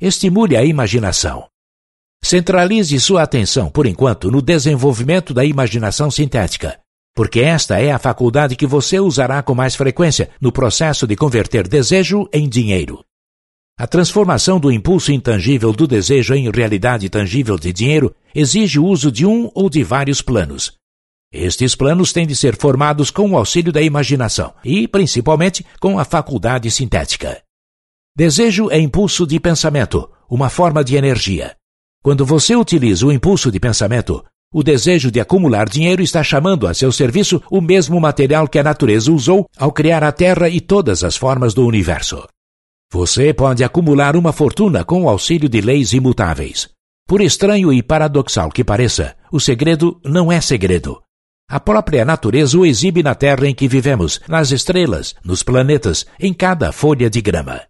Estimule a imaginação. Centralize sua atenção, por enquanto, no desenvolvimento da imaginação sintética, porque esta é a faculdade que você usará com mais frequência no processo de converter desejo em dinheiro. A transformação do impulso intangível do desejo em realidade tangível de dinheiro exige o uso de um ou de vários planos. Estes planos têm de ser formados com o auxílio da imaginação e, principalmente, com a faculdade sintética. Desejo é impulso de pensamento, uma forma de energia. Quando você utiliza o impulso de pensamento, o desejo de acumular dinheiro está chamando a seu serviço o mesmo material que a natureza usou ao criar a Terra e todas as formas do universo. Você pode acumular uma fortuna com o auxílio de leis imutáveis. Por estranho e paradoxal que pareça, o segredo não é segredo. A própria natureza o exibe na Terra em que vivemos, nas estrelas, nos planetas, em cada folha de grama.